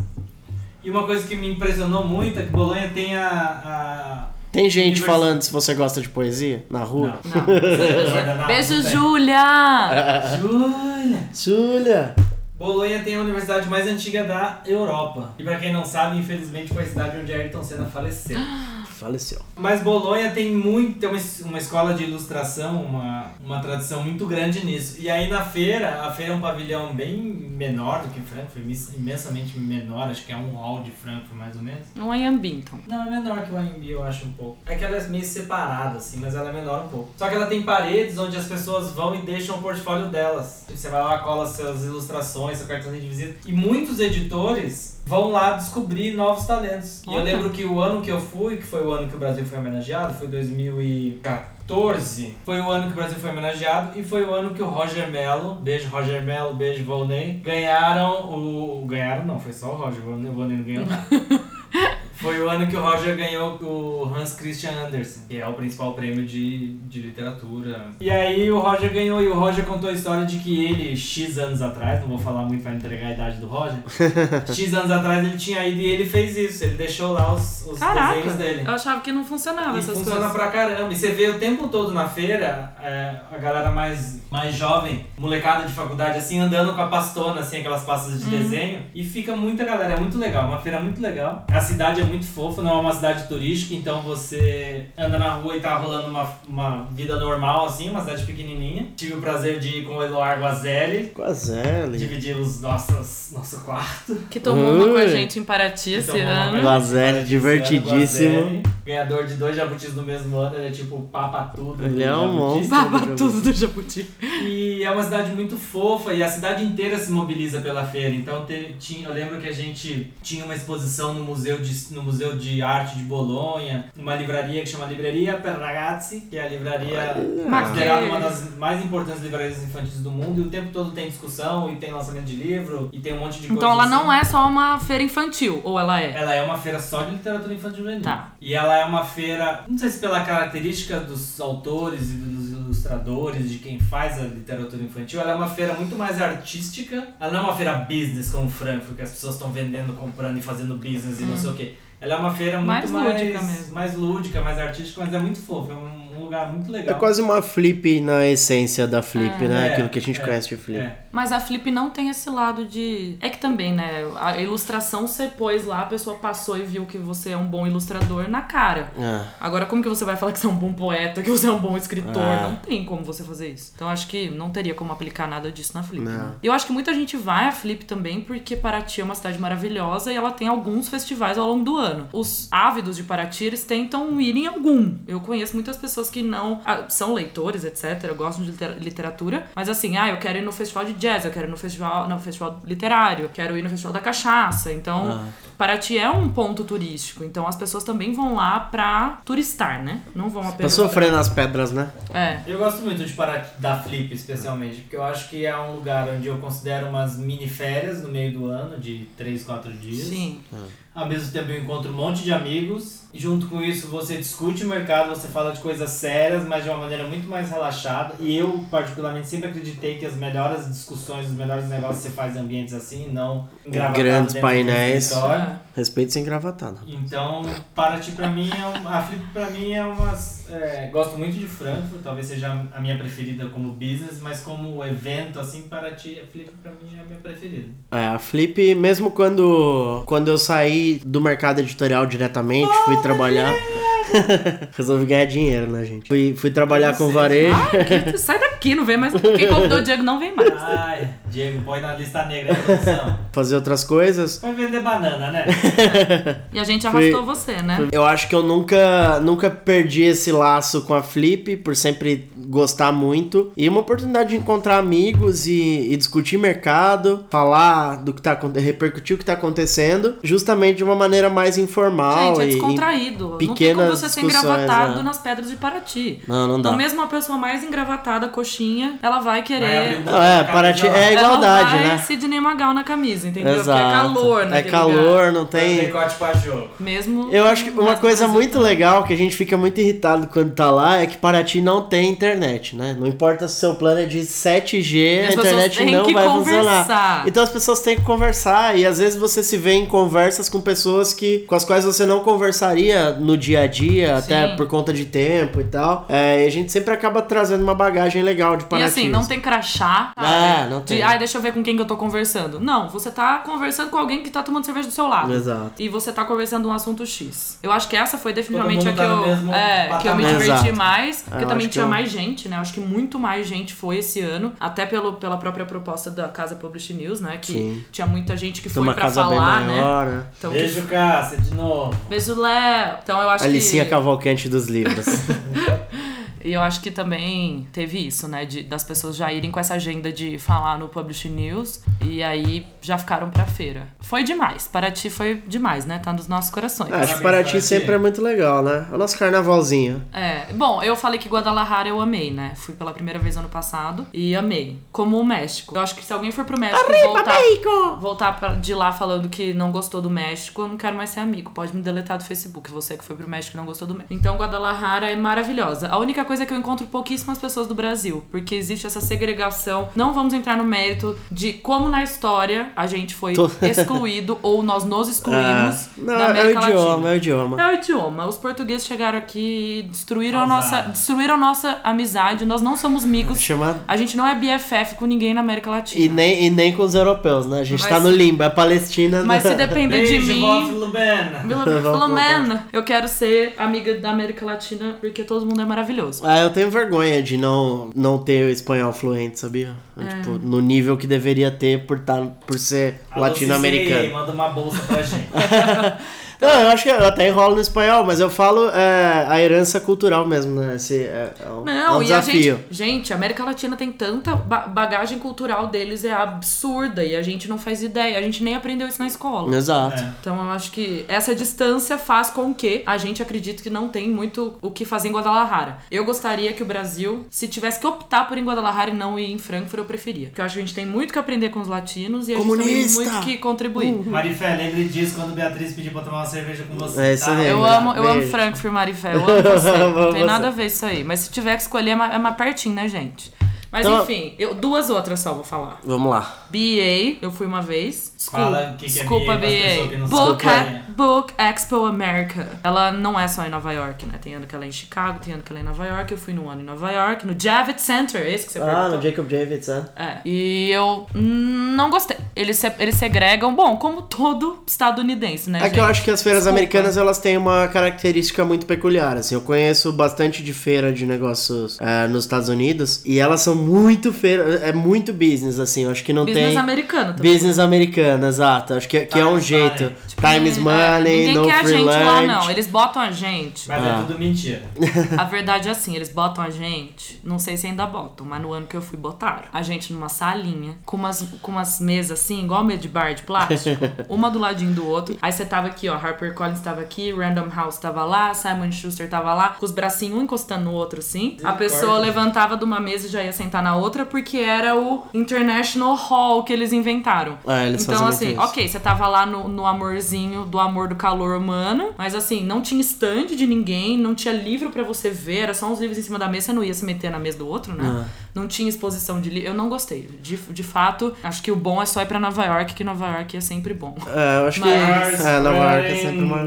E uma coisa que me impressionou muito é que Bolonha tem a. a... Tem gente Univers- falando se você gosta de poesia na rua. Não. Não. Beijo. Júlia! Júlia! Júlia! Bolonha tem a universidade mais antiga da Europa. E pra quem não sabe, infelizmente foi a cidade onde Ayrton Senna faleceu. Faleceu. Mas Bolonha tem muito, tem uma, uma escola de ilustração, uma, uma tradição muito grande nisso. E aí na feira, a feira é um pavilhão bem menor do que Frankfurt, imensamente menor, acho que é um hall de Frankfurt mais ou menos. Não é em Ambington. Não, é menor que o AMB, eu acho um pouco. É que ela é meio separada, assim, mas ela é menor um pouco. Só que ela tem paredes onde as pessoas vão e deixam o portfólio delas. Você vai lá, cola suas ilustrações, seu cartãozinho de visita. E muitos editores vão lá descobrir novos talentos. E eu lembro que o ano que eu fui, que foi o ano que o Brasil foi homenageado, foi 2014 foi o ano que o Brasil foi homenageado e foi o ano que o Roger Mello, beijo Roger Mello, beijo Volney, ganharam o. Ganharam não, foi só o Roger, o Volney não ganhou nada. Foi o ano que o Roger ganhou o Hans Christian Andersen, que é o principal prêmio de, de literatura. E aí o Roger ganhou, e o Roger contou a história de que ele, X anos atrás, não vou falar muito pra entregar a idade do Roger, X anos atrás ele tinha ido e ele fez isso, ele deixou lá os, os Caraca, desenhos dele. eu achava que não funcionava E essas funciona coisas. pra caramba. E você vê o tempo todo na feira, é, a galera mais, mais jovem, molecada de faculdade, assim, andando com a pastona, assim, aquelas pastas de Uhum. desenho. E fica muita galera, é muito legal. Uma feira muito legal. A cidade é muito fofa, não é uma cidade turística, então você anda na rua e tá rolando uma, uma vida normal, assim, uma cidade pequenininha. Tive o prazer de ir com o Eloar Guazelli, Quazelli. dividir os nossos, nosso quarto. Que tomou uma com a gente em Paraty esse ano. Guazelli, divertidíssimo. Guazelli, Ganhador de dois jabutis no mesmo ano, ele é tipo papa tudo. Ele do é um monstro. Baba tudo do Jabuti. E é uma cidade muito fofa e a cidade inteira se mobiliza pela feira. Então te- tinha, eu lembro que a gente tinha uma exposição no Museu de, no Museu de Arte de Bolonha, numa livraria que chama Livraria per Ragazzi, que é a livraria considerada uma das mais importantes livrarias infantis do mundo. E o tempo todo tem discussão e tem lançamento de livro e tem um monte de Então coisa ela não assim. é só uma feira infantil, ou ela é? Ela é uma feira só de literatura infantil. Tá. E ela é uma feira, não sei se pela característica dos autores e dos ilustradores, de quem faz a literatura infantil, ela é uma feira muito mais artística. Ela não é uma feira business como Frankfurt, que as pessoas estão vendendo, comprando e fazendo business e não sei o quê. Ela é uma feira muito Mais mais, lúdica mesmo. mais lúdica, mais artística, mas é muito fofa. É um, um lugar muito É legal. quase uma flip na essência da flip, né? É, Aquilo que a gente é, conhece de flip. É. Mas a Flip não tem esse lado de. É que também, né? A ilustração você pôs lá, a pessoa passou e viu que você é um bom ilustrador na cara. Ah, Agora, como que você vai falar que você é um bom poeta, que você é um bom escritor? Ah. Não tem como você fazer isso. Então, acho que não teria como aplicar nada disso na Flip. Né? Eu acho que muita gente vai à Flip também porque Paraty é uma cidade maravilhosa e ela tem alguns festivais ao longo do ano. Os ávidos de Paraty, eles tentam ir em algum. Eu conheço muitas pessoas que não ah, são leitores, etc. Gostam de litera- literatura, mas assim, ah, eu quero ir no festival de jazz, eu quero ir no festival, no festival literário, eu quero ir no festival da cachaça. Então, Ah. Paraty é um ponto turístico, então as pessoas também vão lá pra turistar, né? Não vão apenas. sofrer nas pedras, né? É. Eu gosto muito de Paraty, da Flip, especialmente, porque eu acho que é um lugar onde eu considero umas mini férias no meio do ano, de 3, 4 dias. Sim. Ao mesmo tempo eu encontro um monte de amigos. E junto com isso você discute o mercado, você fala de coisas sérias, mas de uma maneira muito mais relaxada. E eu, particularmente, sempre acreditei que as melhores discussões, os melhores negócios você faz em ambientes assim, não Grandes painéis. Respeito sem gravatada. Então, Paraty pra mim é um, a Flip pra mim é umas é, gosto muito de Frankfurt, talvez seja a minha preferida como business, mas como evento assim, Paraty, a Flip pra mim é a minha preferida. É, a Flip, mesmo quando, quando eu saí do mercado editorial diretamente, fui trabalhar. Resolvi ganhar dinheiro, né, gente? Fui, fui trabalhar com Você- varejo. Ah, que- sai daqui, não vem mais. Quem convidou o Diego não vem mais. Ai, Diego, põe na lista negra da produção. fazer outras coisas. Vai vender banana, né? E a gente Fui- arrastou você, né? Eu acho que eu nunca, nunca perdi esse laço com a Flip, por sempre gostar muito. E uma oportunidade de encontrar amigos e, e discutir mercado, falar do que tá acontecendo, repercutir o que tá acontecendo, justamente de uma maneira mais informal Gente, é e- descontraído. tem pequenas você ser engravatado né? nas pedras de Paraty. Não, não dá. Então, mesmo uma pessoa mais engravatada, coxinha, ela vai querer. Não, é, Paraty é igualdade, ela vai né? Sidney Magal na camisa, entendeu? Exato. Porque é calor, né? É calor, não Tem tem. decote pra jogo. Mesmo. Eu acho que uma coisa muito legal que a gente fica muito irritado quando tá lá é que Paraty não tem internet, né? Não importa se o seu plano é de 7G, as a internet não vai conversar. funcionar. Então as pessoas têm que conversar e às vezes você se vê em conversas com pessoas que com as quais você não conversaria no dia a dia, até Sim. por conta de tempo e tal. É, e a gente sempre acaba trazendo uma bagagem legal de E Paraty. assim, não tem crachá. É, sabe? não tem. De, ai, deixa eu ver com quem que eu tô conversando. Não, você tá conversando com alguém que tá tomando cerveja do seu lado. Exato. E você tá conversando um assunto X. Eu acho que essa foi definitivamente a que tá eu, é, que eu me diverti Exato. mais. É, Porque eu também que tinha eu- mais gente, né? Eu acho que muito mais gente foi esse ano. Até pelo, pela própria proposta da Casa Publish News, né? Que Sim. tinha muita gente que foi uma pra falar, né? maior, né? Então, que- Beijo, Cássia, de novo. Beijo, Léo. Então eu acho A Que... Cavalcante dos livros. E eu acho que também teve isso, né? De, das pessoas já irem com essa agenda de falar no Publish News E aí já ficaram pra feira. Foi demais. Paraty foi demais, né? Tá nos nossos corações. Ah, acho que Paraty sempre é muito legal, né? É o nosso carnavalzinho. É, bom, eu falei que Guadalajara eu amei, né? Fui pela primeira vez ano passado e amei. Como o México. Eu acho que se alguém for pro México e voltar, voltar pra- de lá falando que não gostou do México, eu não quero mais ser amigo. Pode me deletar do Facebook, você que foi pro México e não gostou do México. Então, Guadalajara é maravilhosa. A única coisa é que eu encontro pouquíssimas pessoas do Brasil, porque existe essa segregação. Não vamos entrar no mérito de como na história a gente foi Tô- excluído ou nós nos excluímos Ah, não, da é o América idioma, Latina. é o idioma. É o idioma. Os portugueses chegaram aqui e destruíram a nossa, destruíram a nossa amizade. Nós não somos amigos. Chama... A gente não é BFF com ninguém na América Latina. E nem, e nem com os europeus, né? A gente Mas- tá no limbo, é Palestina. Mas né? se depender de mim. Mila- Filomena, eu quero ser amiga da América Latina porque todo mundo é maravilhoso. Ah, eu tenho vergonha de não, não ter o espanhol fluente, sabia? É. Tipo, no nível que deveria ter por, tá, por ser latino-americano. Manda uma bolsa pra gente. Não, eu acho que eu até enrolo no espanhol, mas eu falo é, a herança cultural mesmo, né? Esse é, é um, é Não, um e a desafio. gente. Gente, a América Latina tem tanta ba- bagagem cultural deles, é absurda. E a gente não faz ideia. A gente nem aprendeu isso na escola. Exato. É. Então eu acho que essa distância faz com que a gente acredite que não tem muito o que fazer em Guadalajara. Eu gostaria que o Brasil, se tivesse que optar por ir em Guadalajara e não ir em Frankfurt, eu preferia. Porque eu acho que a gente tem muito que aprender com os latinos e a gente Comunista! tem muito que contribuir. Marifé, lembre disso quando Beatriz pedir pra tomar uma cerveja com você. É isso tá? aí. Eu amo, eu amo Beijo. Frankfurt, Marifé. Eu amo você. Não tem você. nada a ver isso aí. Mas se tiver que escolher, é mais, é mais pertinho, né, gente? Mas Então- enfim, eu, duas outras só vou falar. Vamos lá. BA, eu fui uma vez. Desculpa, Fala o que que é desculpa BA que não Book, Expo America. Ela não é só em Nova York, né? Tem ano que ela é em Chicago, tem ano que ela é em Nova York. Eu fui no ano em Nova York, no Javits Center, esse que você Ah, perguntou. no Jacob Javits, né? É. E eu não gostei. Eles, se- eles segregam, bom, como todo estadunidense, né? É que eu gente? acho que as feiras Desculpa. americanas elas têm uma característica muito peculiar. Assim, eu conheço bastante de feira de negócios é, nos Estados Unidos e elas são muito feira, é muito business assim. Eu acho que não Business tem americano também. business americano, exato. Acho que, que é um jeito. money. Time is É, money, ninguém no quer a gente lunch. lá, não. Eles botam a gente. Mas Ah. é tudo mentira. A verdade é assim, eles botam a gente, não sei se ainda botam, mas no ano que eu fui botaram. A gente numa salinha, com umas, com umas mesas assim, igual mesa de bar de plástico, uma do ladinho do outro. Aí você tava aqui, ó, Harper Collins tava aqui, Random House tava lá, Simon Schuster tava lá, com os bracinhos um encostando no outro assim. A pessoa levantava de uma mesa e já ia sentar na outra, porque era o International Hall que eles inventaram. Ah, eles então, assim, ok, você tava lá no, no amorzinho do amor do calor humano, mas assim, não tinha stand de ninguém, não tinha livro pra você ver, era só uns livros em cima da mesa, você não ia se meter na mesa do outro, né? Ah. Não tinha exposição de livro. Eu não gostei. De, de fato, acho que o bom é só ir pra Nova York, que Nova York é sempre bom. É, eu acho que Mas- é, Nova York é sempre uma...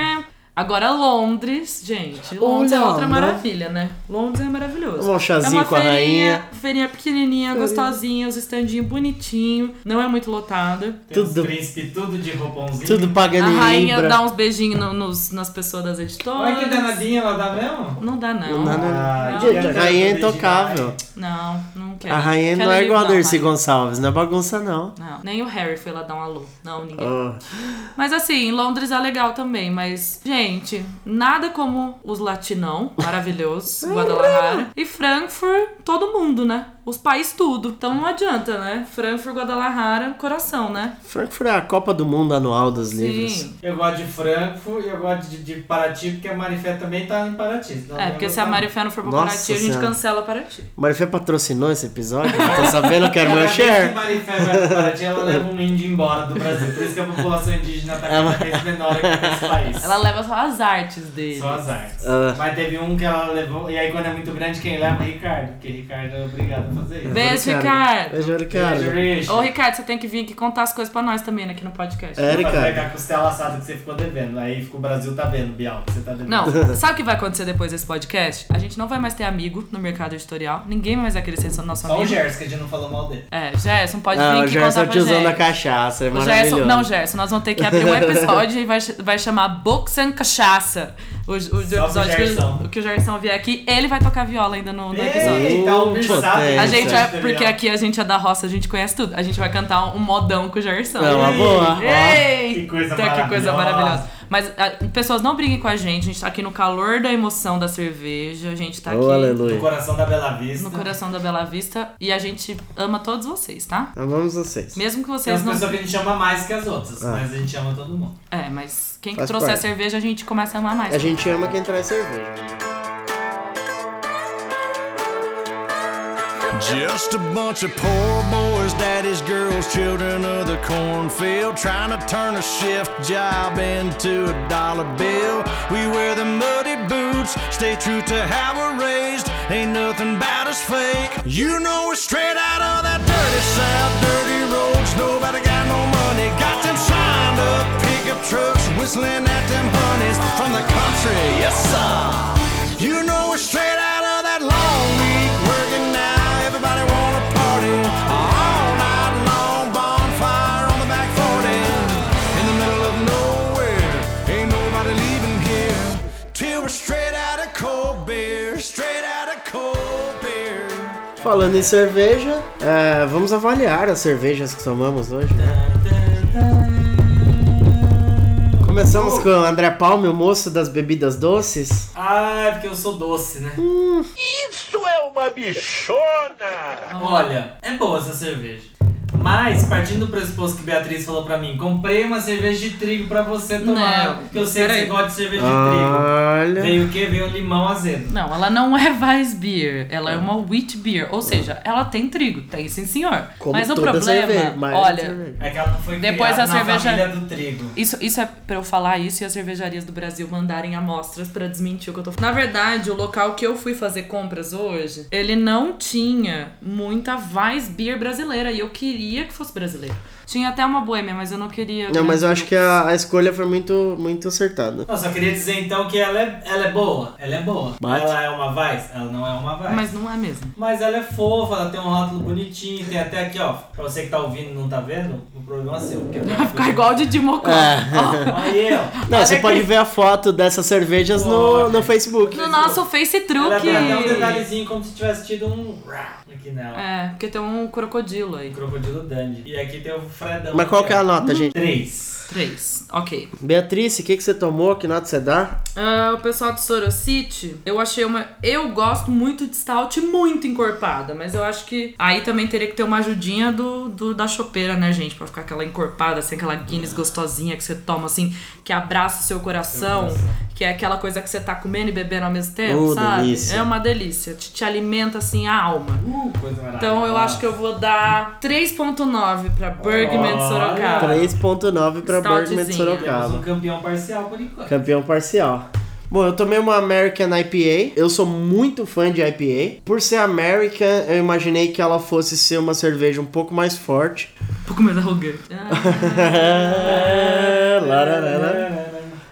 É. Agora, Londres, gente. Londres é outra Olha, maravilha, né? Londres é maravilhoso. Um chazinho é uma com a feirinha, rainha. Feirinha pequenininha, gostosinha, os estandinhos bonitinho, não é muito lotada. Tudo- príncipe tudo de roupãozinho. Tudo pagando A rainha Libra. dá uns beijinhos no- nos, nas pessoas das editoras. Olha que danadinha ela dá mesmo. Não dá, não. Não dá, não. Ah, a rainha é intocável. Não, não quero. A rainha Quero não é igual a Darcy rainha. Gonçalves, não é bagunça não. Não, nem o Harry foi lá dar um alô. Não, ninguém. Oh. Mas assim, Londres é legal também, mas, gente, nada como os latinão, maravilhosos, Guadalajara. E Frankfurt, todo mundo, né? Os países tudo. Então não adianta, né? Frankfurt, Guadalajara, coração, né? Frankfurt é a Copa do Mundo anual dos livros. Sim. Eu gosto de Frankfurt e eu gosto de, de Paraty, porque a Marifé também tá em Paraty. É, porque se a Marifé não for pra Nossa Paraty, a gente Senhora. cancela Paraty. Marifé patrocinou esse episódio? Eu tô sabendo que era Cada meu share. Marifé vai pra Paraty, ela leva um índio embora do Brasil. Por isso que a população indígena tá cada vez menor aqui nesse país. Ela leva só as artes dele. Só as artes. Ah. Mas teve um que ela levou, e aí quando é muito grande, quem leva é Ricardo, porque Ricardo é obrigado a fazer isso. Beijo, Ricardo. Beijo, Ricardo. Beijo, Rich. Ô, Ricardo, você tem que vir aqui contar as coisas pra nós também aqui no podcast. É, Ricardo. pegar a costela assada que você ficou devendo. Aí fica o Brasil tá vendo, Bial, que você tá devendo. Não, sabe o que vai acontecer depois desse podcast? A gente não vai mais ter amigo no mercado editorial. Ninguém vai mais vai querer ser nosso Só o amigo. Gerson, que a gente não falou mal dele. É, Gerson, pode Ah, vir o aqui Gerson é contar o pra gente. da cachaça, é O Gerson, maravilhoso. não, Gerson, nós vamos ter que abrir um episódio e vai, vai chamar Books and Cachaça. O, o, o episódio que, Gerson. o- que o Gerson vier aqui, ele vai tocar viola ainda no, no episódio. Eita, um versado. A gente é, editorial. porque aqui a gente é da roça, a gente conhece tudo. A gente vai cantar um modão com o Gerson. É uma boa. Eita, Que coisa que coisa maravilhosa. Mas ah, pessoas não briguem com a gente, a gente tá aqui no calor da emoção da cerveja, a gente tá Oh, aqui No aleluia. coração da Bela Vista. no coração da Bela Vista e a gente ama todos vocês, tá? Amamos vocês. Mesmo que Tem vocês umas não. pessoas que a gente ama mais que as outras, Ah. mas a gente ama todo mundo. É, mas quem que trouxer a cerveja, a gente começa a amar mais. A gente ama quem traz cerveja. Just a bunch of poor boys, daddies, girls, children of the cornfield, trying to turn a shift job into a dollar bill. We wear the muddy boots, stay true to how we're raised. Ain't nothing about us fake. You know we're straight out of that dirty south, dirty roads. Nobody got no money, got them signed up pickup trucks, whistling at them honeys from the country. Yes, sir. You know we're straight out of that long week working now. Everybody wanna party all night long. Bonfire on the back 40 in the middle of nowhere. Ain't nobody leaving here till we're straight out Falando em cerveja, é, vamos avaliar as cervejas que tomamos hoje, né? Começamos com o André Palme, o moço das bebidas doces. Ah, é porque eu sou doce, né? Isso é uma bichona! Olha, é boa essa cerveja. Mas, partindo do pressuposto que Beatriz falou pra mim, comprei uma cerveja de trigo pra você tomar. Não, porque eu sei que você gosta de cerveja de trigo. Olha. Veio o quê? Veio limão azedo. Não, ela não é Weissbier, ela é uma wheat beer, ou seja, ela tem trigo, tem sim senhor. Como mas o toda problema, cerveja, mas olha, cerveja. É que ela não foi Depois a na cerveja- família do trigo. Isso, isso é pra eu falar isso e as cervejarias do Brasil mandarem amostras pra desmentir o que eu tô falando. Na verdade, o local que eu fui fazer compras hoje, ele não tinha muita Weissbier brasileira e eu queria que fosse brasileira. Tinha até uma boêmia, mas eu não queria. Não, mas eu acho que a, a escolha foi muito, muito acertada. Não, só queria dizer então que ela é, ela é boa. Ela é boa. Bate. Ela é uma Weiss? Ela não é uma Weiss. Mas não é mesmo. Mas ela é fofa, ela tem um rótulo bonitinho, tem até aqui, ó. Pra você que tá ouvindo e não tá vendo, o problema é seu. Porque Vai ficar igual de Dimocó. Aí, ó. Não, Olha você aqui. pode ver a foto dessas cervejas no, no Facebook. No nosso Face Ela Truque. tem até um detalhezinho como se tivesse tido um aqui nela. É, porque tem um crocodilo aí. Crocodilo Dandy. E aqui tem o Fredão. Mas qual que é a nota, gente? Três. Três. Ok. Beatriz, o que, que você tomou? Que nota você dá? Ah, o pessoal de Sorocity, eu achei uma. Eu gosto muito de stout muito encorpada, mas eu acho que aí também teria que ter uma ajudinha do, do da chopeira, né, gente? Pra ficar aquela encorpada, assim, aquela Guinness gostosinha que você toma, assim, que abraça o seu coração, que é aquela coisa que você tá comendo e bebendo ao mesmo tempo, Oh, sabe? delícia. É uma delícia. Te, te alimenta, assim, a alma. Uh, coisa maravilhosa. Então eu acho que eu vou dar 3.9 pra Bergman de Olha. Sorocaba. 3.9 pra Bergman de. Temos um Sorocaba. campeão parcial por enquanto. Campeão parcial. Bom, eu tomei uma American IPA. Eu sou muito fã de IPA. Por ser American, eu imaginei que ela fosse ser uma cerveja um pouco mais forte. Um pouco mais arrogante.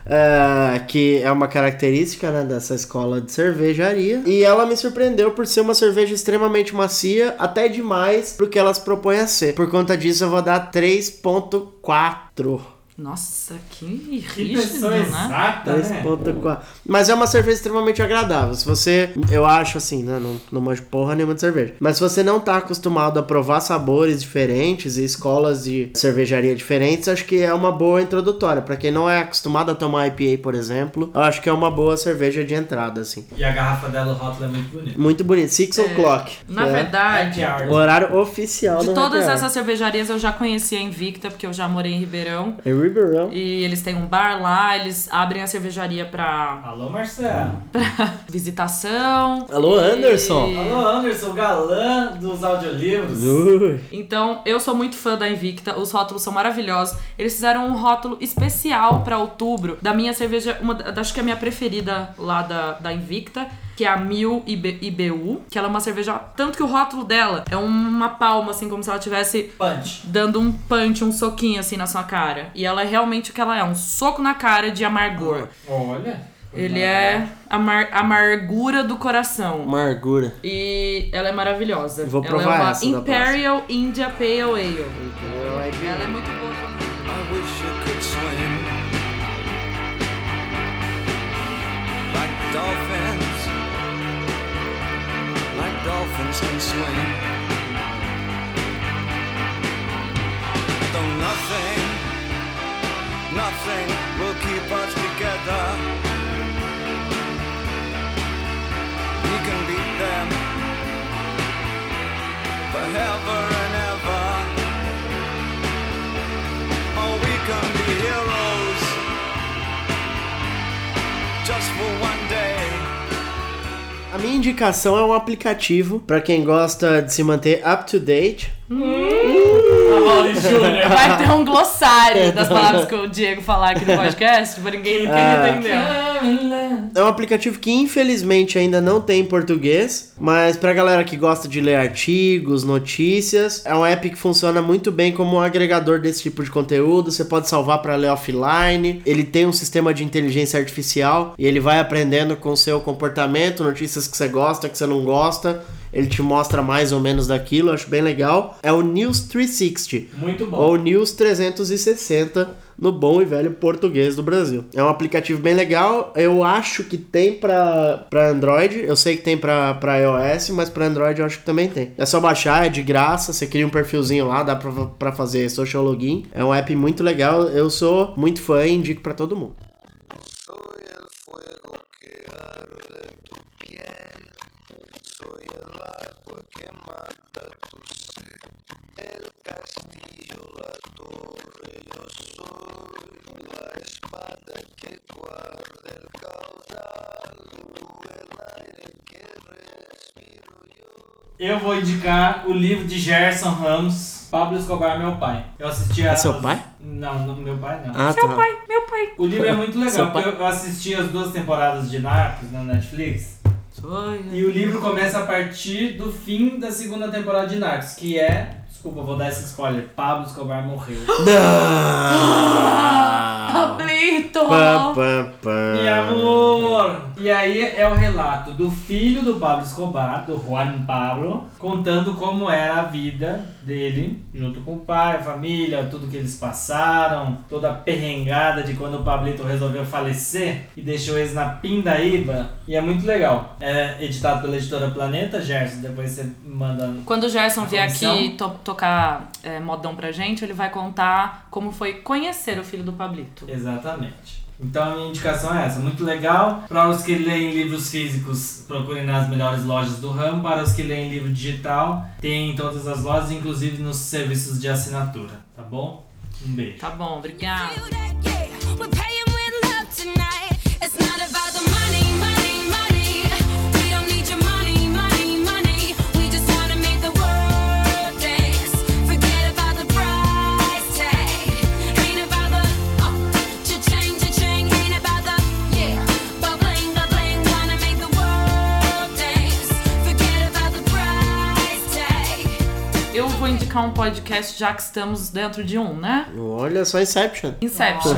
É, que é uma característica né, dessa escola de cervejaria. E ela me surpreendeu por ser uma cerveja extremamente macia, até demais pro que elas propõem a ser. Por conta disso, eu vou dar 3.4. Nossa, que rígido, né? exata, né? 3.4. Mas é uma cerveja extremamente agradável. Se você, eu acho assim, né? Não, não manjo porra nenhuma de cerveja. Mas se você não tá acostumado a provar sabores diferentes e escolas de cervejaria diferentes, acho que é uma boa introdutória. Pra quem não é acostumado a tomar IPA, por exemplo, eu acho que é uma boa cerveja de entrada, assim. E a garrafa dela, o rótulo é muito bonito. Muito bonito. Six o'clock. Na que é verdade. O horário oficial de todas essas cervejarias eu já conhecia a Invicta, porque eu já morei em Ribeirão. É Ribeirão. E eles têm um bar lá, eles abrem a cervejaria pra, Alô, Marcelo. pra visitação. Alô, Anderson. E- Alô, Anderson, galã dos audiolivros. Ui. Então, eu sou muito fã da Invicta, os rótulos são maravilhosos. Eles fizeram um rótulo especial pra outubro da minha cerveja, uma, acho que é a minha preferida lá da, da Invicta, que é a 1000 IB, IBU, que ela é uma cerveja, tanto que o rótulo dela é uma palma, assim, como se ela tivesse Punch. dando um punch, um soquinho assim na sua cara. E ela é realmente o que ela é, um soco na cara de amargor. Olha. Ele é amar amargura do coração. Amargura. E ela é maravilhosa. Vou ela provar é uma essa da Imperial India Pale Ale. Ela é muito boa. I wish you could Though nothing, nothing. Will keep us together. We can beat them. Forever A minha indicação é um aplicativo pra quem gosta de se manter up to date. Vai ter um glossário das palavras que o Diego falar aqui no podcast, pra ninguém, ninguém Ah. entendeu. É um aplicativo que infelizmente ainda não tem em português, mas pra galera que gosta de ler artigos, notícias, é um app que funciona muito bem como um agregador desse tipo de conteúdo. Você pode salvar pra ler offline. Ele tem um sistema de inteligência artificial e ele vai aprendendo com o seu comportamento, notícias que você gosta, que você não gosta. Ele te mostra mais ou menos daquilo, acho bem legal. É o News 360 Muito bom. ou News 360 no bom e velho português do Brasil. É um aplicativo bem legal. Eu acho que tem pra, pra Android. Eu sei que tem pra, pra iOS, mas pra Android eu acho que também tem. É só baixar, é de graça. Você cria um perfilzinho lá, dá pra fazer social login. É um app muito legal. Eu sou muito fã e indico pra todo mundo. Indicar o livro de Gerson Ramos, Pablo Escobar, meu pai. Eu assisti a. É seu pai? Não, não, meu pai não. Ah, tá. Meu pai. O livro é muito Seu legal, pai? porque eu assisti as duas temporadas de Narcos na Netflix. Foi. E o livro começa a partir do fim da segunda temporada de Narcos, que é. Desculpa, vou dar esse spoiler. Pablo Escobar morreu. Pablito! Pam, pam, pam. Meu amor! E aí é o relato do filho do Pablo Escobar, do Juan Pablo, contando como era a vida dele, junto com o pai, a família, tudo que eles passaram, toda a perrengada de quando o Pablito resolveu falecer e deixou eles na pindaíba. E é muito legal. É editado pela editora Planeta, Gerson, depois você manda. Quando o Gerson vier aqui to- tocar é, modão pra gente, ele vai contar como foi conhecer o filho do Pablito. Exatamente. Então a minha indicação é essa, muito legal. Para os que leem livros físicos, procurem nas melhores lojas do ramo. Para os que leem livro digital, tem em todas as lojas, inclusive nos serviços de assinatura, tá bom? Um beijo. Tá bom, obrigada. Vou indicar um podcast já que estamos dentro de um, né? Olha só Inception. Inception.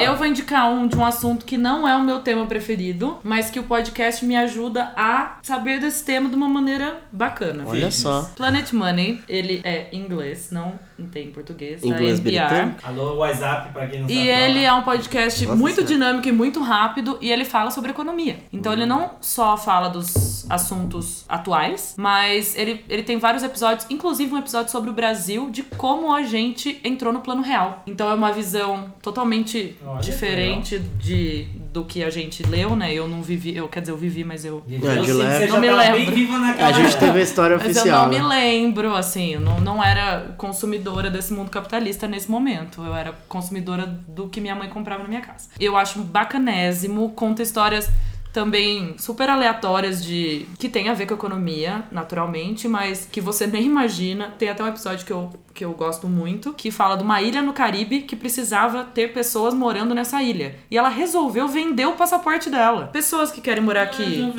Eu vou indicar um de um assunto que não é o meu tema preferido, mas que o podcast me ajuda a saber desse tema de uma maneira bacana. Olha só. Planet Money, ele é em inglês, não tem em português, tá? Inglês NPR. Alô, WhatsApp, pra quem não sabe. E ele falar. é um podcast Nossa muito Senhora. dinâmico e muito rápido e ele fala sobre economia. Então ele não só fala dos assuntos atuais, mas ele, ele tem vários episódios, inclusive um episódio sobre o Brasil, de como a gente entrou no plano real. Então é uma visão totalmente Olha diferente de, do que a gente leu, né? Eu não vivi, eu quer dizer, eu vivi, mas eu. De leve. Não me lembro. A gente teve a história Mas eu oficial. não me né? lembro, assim, eu não, não era consumidora desse mundo capitalista nesse momento. Eu era consumidora do que minha mãe comprava na minha casa. Eu acho bacanésimo, conta histórias também super aleatórias de que tem a ver com economia, naturalmente, mas que você nem imagina. Tem até um episódio que eu, que eu gosto muito, que fala de uma ilha no Caribe que precisava ter pessoas morando nessa ilha. E ela resolveu vender o passaporte dela. Pessoas que querem morar aqui.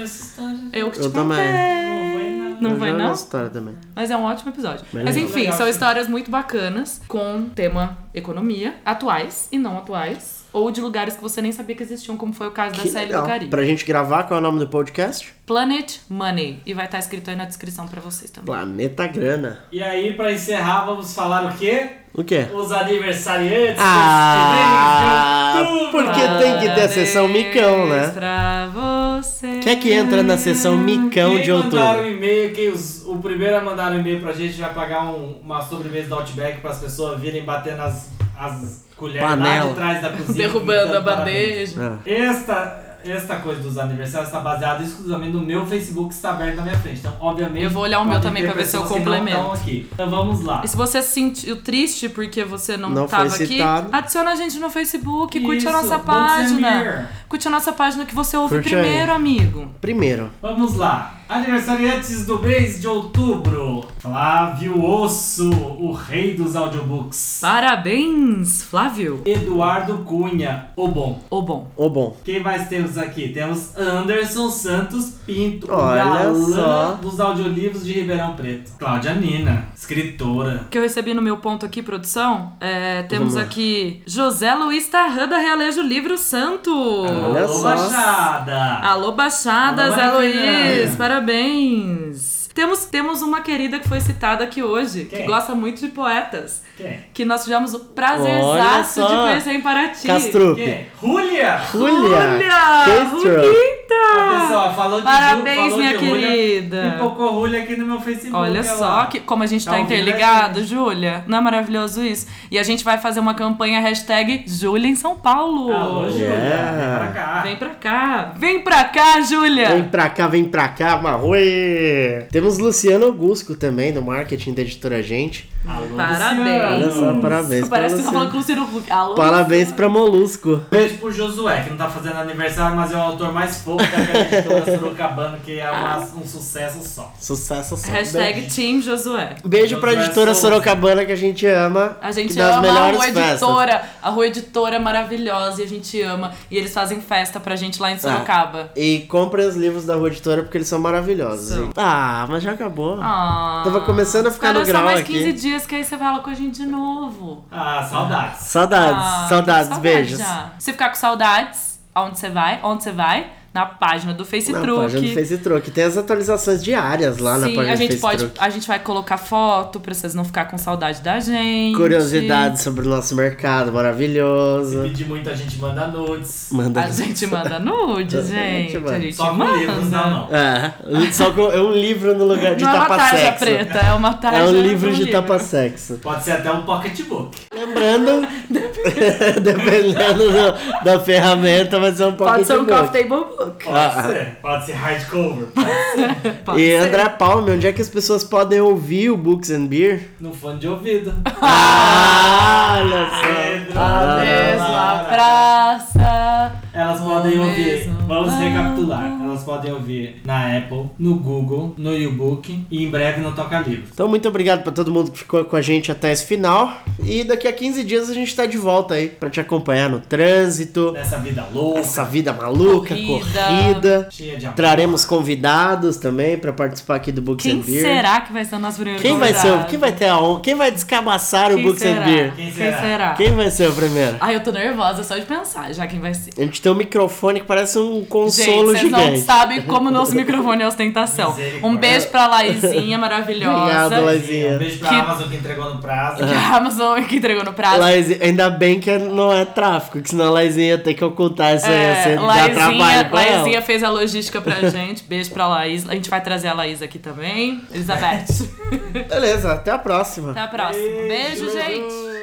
Eu que te Eu também. contei. Não Eu vai não? história também. Mas é um ótimo episódio. Bem Mas enfim, Legal, são sim. histórias muito bacanas, com tema economia, atuais e não atuais. Ou de lugares que você nem sabia que existiam, como foi o caso Que dessa ilha legal. do Caribe. Pra gente gravar, qual é o nome do podcast? Planet Money. E vai estar escrito aí na descrição pra vocês também. Planeta Grana. E aí, pra encerrar, vamos falar o quê? O quê? Os aniversariantes. Ah, porque tem que ter a sessão micão, né? Pra você. Quem é que entra na sessão micão Quem de mandar um outubro? e-mail, quem os- o primeiro a mandar um e-mail pra gente vai pagar um- uma sobremesa do Outback para as pessoas virem bater nas as colheres lá Panela. de trás da cozinha. Derrubando a bandeja. É. Esta, esta coisa dos aniversários está baseada exclusivamente no meu Facebook que está aberto na minha frente. Então, obviamente. Eu vou olhar o meu também ter pra ver se eu complemento. aqui. Então vamos lá. E se você se sentiu triste porque você não, Não tava foi aqui, adiciona a gente no Facebook, curte a Isso, nossa página. Curte a nossa página que você ouve Curte aí. primeiro, amigo. Primeiro. Vamos lá. Aniversariantes do mês de outubro. Flávio Osso, o rei dos audiobooks. Parabéns, Flávio. Eduardo Cunha, o bom. Ô bom. Ô bom. Quem mais temos aqui? Temos Anderson Santos Pinto, o Olha galã só. dos audiolivros de Ribeirão Preto. Cláudia Nina, escritora. O que eu recebi no meu ponto aqui, produção, é, temos aqui José Luiz Tarran da Realejo Livro Santo. Olha Alô, só. Baixada. Alô, Baixada, Alô, Zé Luiz, parabéns. Temos, temos uma querida que foi citada aqui hoje, que Quem? gosta muito de poetas. Quem? Que nós tivemos o prazerzaço de conhecer em Paraty. Castrupe. Quem? Julia! Julia. Ruquita! Pessoal, falou de Ju, Parabéns, falou minha de Julia, querida. Pipocou Julia aqui no meu Facebook. Olha só que, como a gente tá, Tá interligado? Júlia. Não é maravilhoso isso? E a gente vai fazer uma campanha hashtag Júlia em São Paulo. Alô, Júlia. Yeah. Vem pra cá. Vem pra cá. Vem pra cá, Júlia. Vem pra cá, vem pra cá, Marroi! Temos Luciano Augusto também, do marketing da editora Gente. Alô, Parabéns. Olha só, parabéns Parece que você tá falando com o Luciano Huck. Alô, Parabéns pra Molusco. Beijo pro Josué, que não tá fazendo aniversário, mas é o autor mais fofo daquela editora Sorocabana, que é uma- um sucesso só. Sucesso só. Hashtag Beijo, Team Josué. Beijo pra Josué editora Souza. Sorocabana que a gente ama. A gente ama a Rua festas. Editora. A Rua Editora é maravilhosa e a gente ama. E eles fazem festa pra gente lá em Sorocaba. E comprem os livros da Rua Editora porque eles são maravilhosos. Hein? Ah, mas já acabou. Ah, Tava começando a ficar no grau só mais aqui. 15 dias que aí você fala com a gente de novo. Ah, saudades. Saudades, Ah, saudades, que saudade beijos. já. Se ficar com saudades, aonde você vai? Onde você vai? Na página do Na Facebook. página do Facebook. Tem as atualizações diárias lá na Sim, página a gente do pode. Facebook. A gente vai colocar foto pra vocês não ficar com saudade da gente. Curiosidades sobre o nosso mercado maravilhoso. Pedir muito, a gente manda nudes. Manda A gente manda nudes, gente. manda. A gente Só com livros na manda. mão. É, só com é um livro no lugar de Não é uma tarja tapa-sexo. preta, é uma tarja. É um livro de tapa-sexo. Pode ser até um pocketbook. Lembrando, dependendo do- da ferramenta, vai ser um pouco Pode ser um coffee table book. Pode Ah. ser. Pode ser hardcover. Pode ser. Pode E ser. André Palme, onde é que as pessoas podem ouvir o Books and Beer? no fone de ouvido. Ah, olha Pedro. só. A mesma praça. Elas podem Ao ouvir, mesmo vamos lado. recapitular. Elas podem ouvir na Apple, no Google, no YouBook e em breve no Toca Livros. Então, muito obrigado pra todo mundo que ficou com a gente até esse final. E daqui a 15 dias a gente tá de volta aí pra te acompanhar no trânsito, Nessa vida louca, essa vida maluca, Corrida. corrida. cheia de amor. Traremos convidados também pra participar aqui do Books Quem and Beer. será que vai ser o nosso primeiro Quem vai ser, o- quem vai ter a honra? Quem vai descabaçar o Quem Books será? and Beer? Quem Quem será? será? Quem vai ser o primeiro? Ai, eu tô nervosa só de pensar já quem vai ser. A gente tem um microfone que parece um Gente, consolo vocês não gigante. sabem como o nosso microfone é ostentação. Um beijo pra Laizinha maravilhosa. Obrigado, Laizinha. Um beijo pra Que- Amazon que entregou no prazo. Que a Amazon que entregou no prazo. Laizinha, ainda bem que não é tráfico, que senão a Laizinha ia ter que ocultar isso aí. É, dar Laizinha, trabalho pra ela. Laizinha fez a logística pra gente. Beijo pra Laís. A gente vai trazer a Laís aqui também. Elizabeth. Beleza, até a próxima. Até a próxima. Beijo, Beijo. gente.